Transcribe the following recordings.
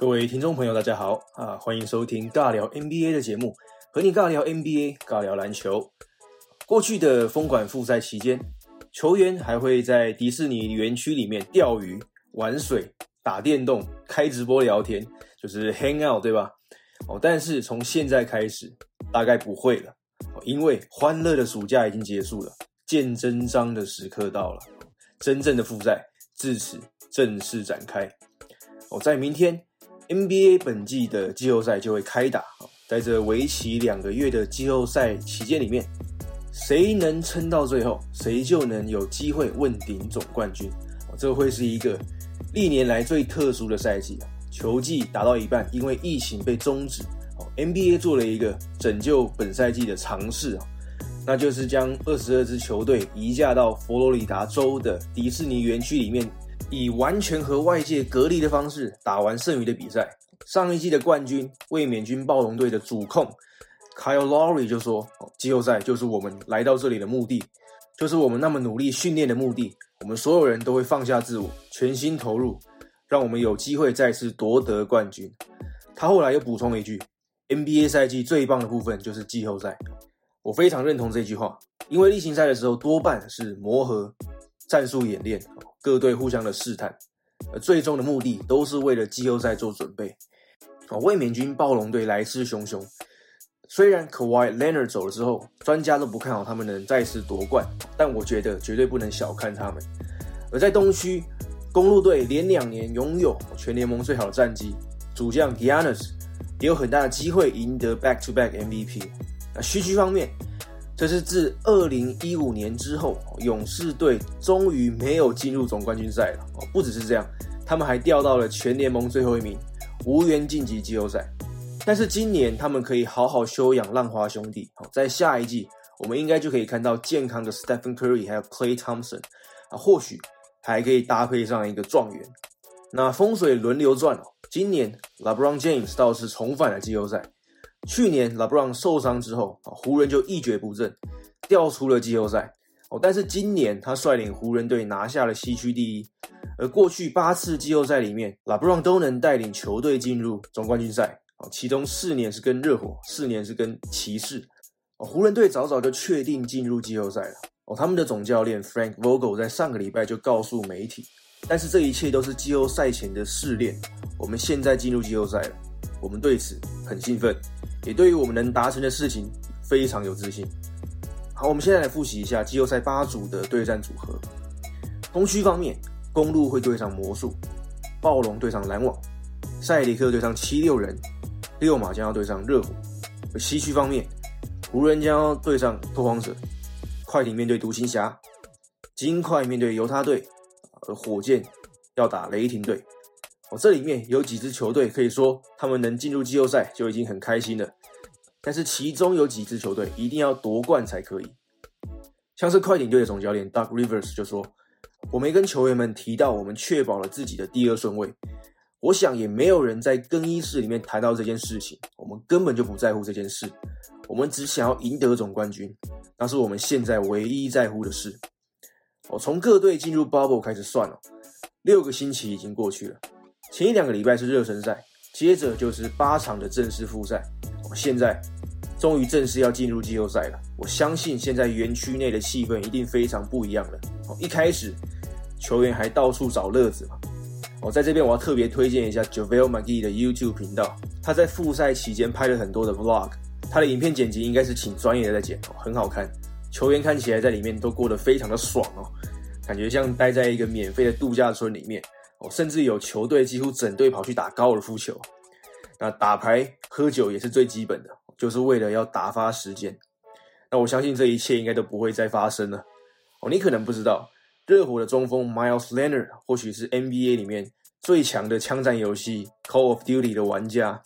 各位听众朋友，大家好啊！欢迎收听尬聊 NBA 的节目，和你尬聊 NBA，尬聊篮球。过去的封馆复赛期间，球员还会在迪士尼园区里面钓鱼、玩水、打电动、开直播聊天，就是 hang out，对吧？哦，但是从现在开始，大概不会了，因为欢乐的暑假已经结束了，见真章的时刻到了，真正的复赛自此正式展开。哦，在明天 NBA 本季的季后赛就会开打，在这为期两个月的季后赛期间里面，谁能撑到最后，谁就能有机会问鼎总冠军。哦，这会是一个历年来最特殊的赛季啊！球季打到一半，因为疫情被终止。NBA 做了一个拯救本赛季的尝试啊，那就是将二十二支球队移驾到佛罗里达州的迪士尼园区里面，以完全和外界隔离的方式打完剩余的比赛。上一季的冠军卫冕军暴龙队的主控 Kyle Lowry 就说：“季后赛就是我们来到这里的目的，就是我们那么努力训练的目的。我们所有人都会放下自我，全心投入。”让我们有机会再次夺得冠军。他后来又补充了一句：“NBA 赛季最棒的部分就是季后赛。”我非常认同这句话，因为例行赛的时候多半是磨合、战术演练，各队互相的试探，而最终的目的都是为了季后赛做准备。啊，卫冕军暴龙队来势汹汹，虽然 Kawhi Leonard 走了之后，专家都不看好他们能再次夺冠，但我觉得绝对不能小看他们。而在东区。公路队连两年拥有全联盟最好的战绩，主将 Giannis 也有很大的机会赢得 Back to Back MVP。那西区方面，这是自二零一五年之后，勇士队终于没有进入总冠军赛了。哦，不只是这样，他们还掉到了全联盟最后一名，无缘晋级季后赛。但是今年他们可以好好休养浪花兄弟。好，在下一季，我们应该就可以看到健康的 Stephen Curry 还有 Clay Thompson 啊，或许。还可以搭配上一个状元，那风水轮流转哦。今年 LeBron James 倒是重返了季后赛。去年 LeBron 受伤之后，湖人就一蹶不振，掉出了季后赛哦。但是今年他率领湖人队拿下了西区第一。而过去八次季后赛里面，LeBron 都能带领球队进入总冠军赛哦，其中四年是跟热火，四年是跟骑士。哦，湖人队早早就确定进入季后赛了。哦，他们的总教练 Frank Vogel 在上个礼拜就告诉媒体，但是这一切都是季后赛前的试炼。我们现在进入季后赛了，我们对此很兴奋，也对于我们能达成的事情非常有自信。好，我们现在来复习一下季后赛八组的对战组合。东区方面，公路会对上魔术，暴龙对上篮网，塞里克对上七六人，六马将要对上热火。而西区方面，湖人将要对上拓荒者。快艇面对独行侠，金块面对犹他队，而火箭要打雷霆队。哦，这里面有几支球队可以说他们能进入季后赛就已经很开心了。但是其中有几支球队一定要夺冠才可以。像是快艇队的总教练 Doug Rivers 就说：“我没跟球员们提到我们确保了自己的第二顺位。我想也没有人在更衣室里面谈到这件事情。我们根本就不在乎这件事。我们只想要赢得总冠军。”那是我们现在唯一在乎的事。哦，从各队进入 bubble 开始算了，六个星期已经过去了。前一两个礼拜是热身赛，接着就是八场的正式复赛。哦，现在终于正式要进入季后赛了。我相信现在园区内的气氛一定非常不一样了。哦，一开始球员还到处找乐子嘛。哦，在这边我要特别推荐一下 Javale McGee 的 YouTube 频道，他在复赛期间拍了很多的 vlog。他的影片剪辑应该是请专业的在剪哦，很好看。球员看起来在里面都过得非常的爽哦，感觉像待在一个免费的度假村里面哦，甚至有球队几乎整队跑去打高尔夫球。那打牌喝酒也是最基本的，就是为了要打发时间。那我相信这一切应该都不会再发生了哦。你可能不知道，热火的中锋 Miles Leonard 或许是 NBA 里面最强的枪战游戏 Call of Duty 的玩家。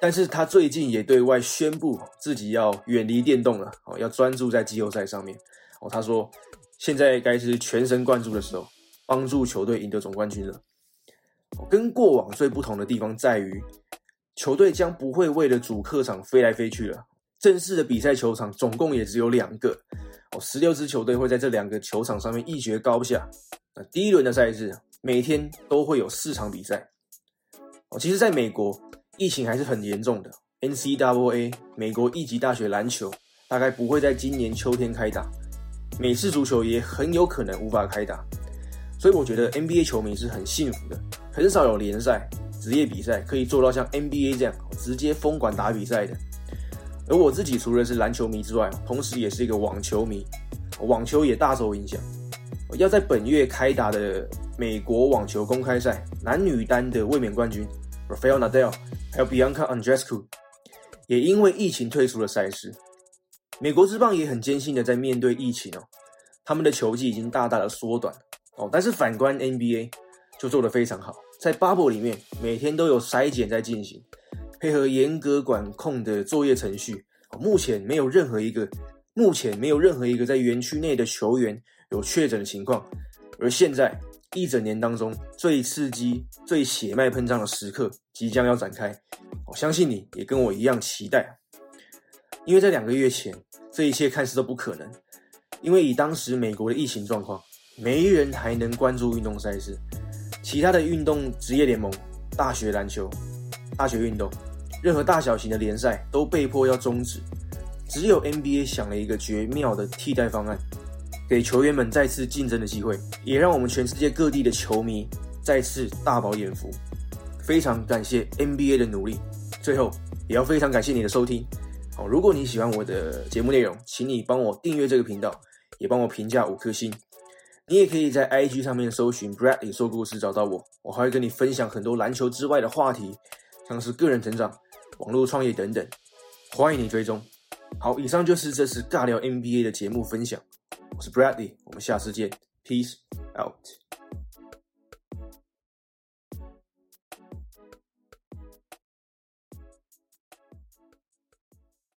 但是他最近也对外宣布自己要远离电动了哦，要专注在季后赛上面哦。他说，现在该是全神贯注的时候，帮助球队赢得总冠军了。跟过往最不同的地方在于，球队将不会为了主客场飞来飞去了。正式的比赛球场总共也只有两个哦，十六支球队会在这两个球场上面一决高下。那第一轮的赛事每天都会有四场比赛。哦，其实在美国疫情还是很严重的，NCAA 美国一级大学篮球大概不会在今年秋天开打，美式足球也很有可能无法开打，所以我觉得 NBA 球迷是很幸福的，很少有联赛职业比赛可以做到像 NBA 这样直接封馆打比赛的。而我自己除了是篮球迷之外，同时也是一个网球迷，网球也大受影响。要在本月开打的美国网球公开赛男女单的卫冕冠军 Rafael Nadal，还有 Bianca Andreescu，也因为疫情退出了赛事。美国之棒也很艰辛的在面对疫情哦，他们的球季已经大大的缩短哦。但是反观 NBA 就做得非常好，在 Bubble 里面每天都有筛检在进行。配合严格管控的作业程序，目前没有任何一个目前没有任何一个在园区内的球员有确诊的情况。而现在一整年当中最刺激、最血脉喷张的时刻即将要展开，我相信你也跟我一样期待。因为在两个月前，这一切看似都不可能，因为以当时美国的疫情状况，没人还能关注运动赛事，其他的运动职业联盟、大学篮球、大学运动。任何大小型的联赛都被迫要终止，只有 NBA 想了一个绝妙的替代方案，给球员们再次竞争的机会，也让我们全世界各地的球迷再次大饱眼福。非常感谢 NBA 的努力，最后也要非常感谢你的收听。哦，如果你喜欢我的节目内容，请你帮我订阅这个频道，也帮我评价五颗星。你也可以在 IG 上面搜寻 Bradley 说故事找到我，我还会跟你分享很多篮球之外的话题，像是个人成长。网络创业等等，欢迎你追踪。好，以上就是这次尬聊 NBA 的节目分享。我是 Bradley，我们下次见，Peace out。